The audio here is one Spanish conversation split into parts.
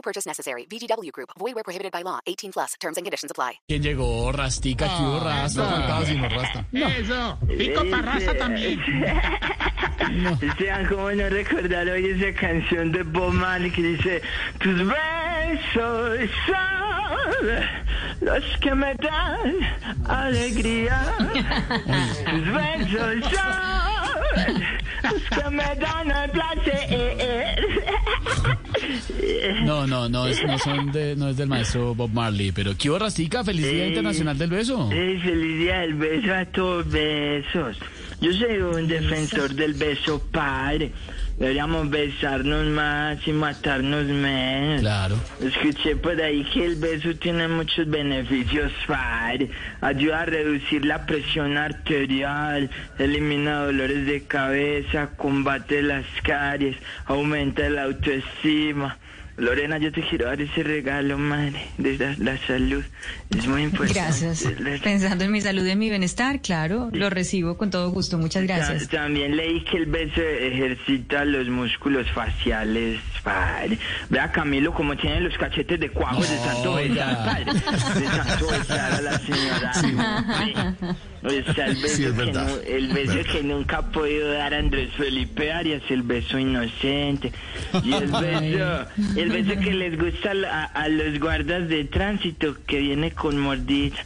No purchase necessary. VGW Group. Void where prohibited by law. 18 plus. Terms and conditions apply. ¿Quién llegó? Rastica, ¿qué hubo? Rasta, faltaba sino Rasta. Eso, pico parraza también. Sean como no recordar hoy esa canción de Bob Marley que dice Tus besos son los que me dan alegría Tus besos son los que me dan el placer No, no, no, es, no, son de, no es del maestro Bob Marley, pero ¿qué Rastica? Feliz Día Internacional del Beso. Sí, feliz día del beso a todos besos. Yo soy un defensor del beso padre. Deberíamos besarnos más y matarnos menos. Claro. Escuché por ahí que el beso tiene muchos beneficios, padre. Ayuda a reducir la presión arterial, elimina dolores de cabeza, combate las caries, aumenta la autoestima. misma. Lorena, yo te quiero dar ese regalo, madre, de la, la salud. Es muy importante. Gracias. Pensando en mi salud y en mi bienestar, claro, lo recibo con todo gusto. Muchas gracias. Ta- También leí que el beso ejercita los músculos faciales, padre. Vea Camilo como tiene los cachetes de cuajo de santo Oiga. besar, padre. De santo besar a la señora. Sí. O sea, el beso, Sí, es que, el beso que nunca ha podido dar Andrés Felipe Arias, el beso inocente. Y el beso, el beso que les gusta a, a los guardas de tránsito que viene con mordida.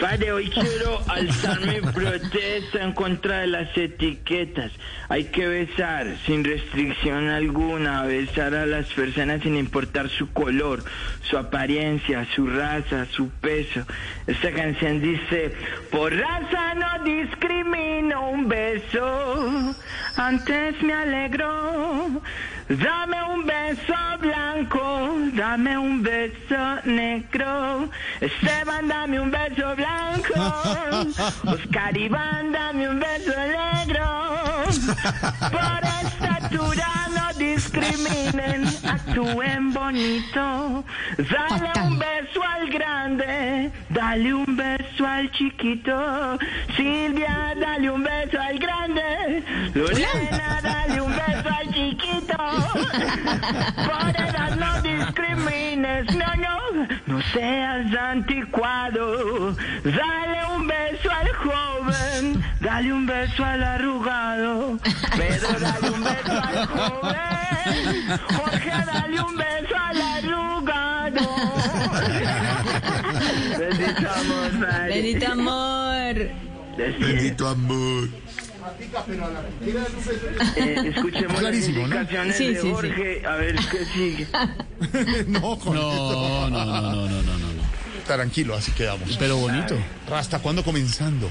Padre, hoy quiero alzar mi protesta en contra de las etiquetas. Hay que besar sin restricción alguna, besar a las personas sin importar su color, su apariencia, su raza, su peso. Esta canción dice, por raza no discrimino un beso, antes me alegro. Dame un beso blanco, dame un beso negro. Esteban, dame un beso blanco. Oscar Iván, dame un beso negro. Por estatura no discriminen, actúen bonito. Dale un beso al grande, dale un beso al chiquito. Silvia, dale un beso al grande. Lorena, dale un beso al chiquito. Por edad no discrimines, no, no, no seas anticuado. Dale un beso al joven, dale un beso al arrugado. Pedro, dale un beso al joven. Jorge, dale un beso al arrugado. Bendito amor. Bendito amor. Bendito amor. Eh, escuchemos Clarísimo, ¿no? las indicaciones Sí, de sí, sí. Jorge, a ver qué sigue. No, con No, no, no, no, no, no, no, no. Tranquilo, así quedamos. Pero bonito. Rasta, ¿cuándo comenzando?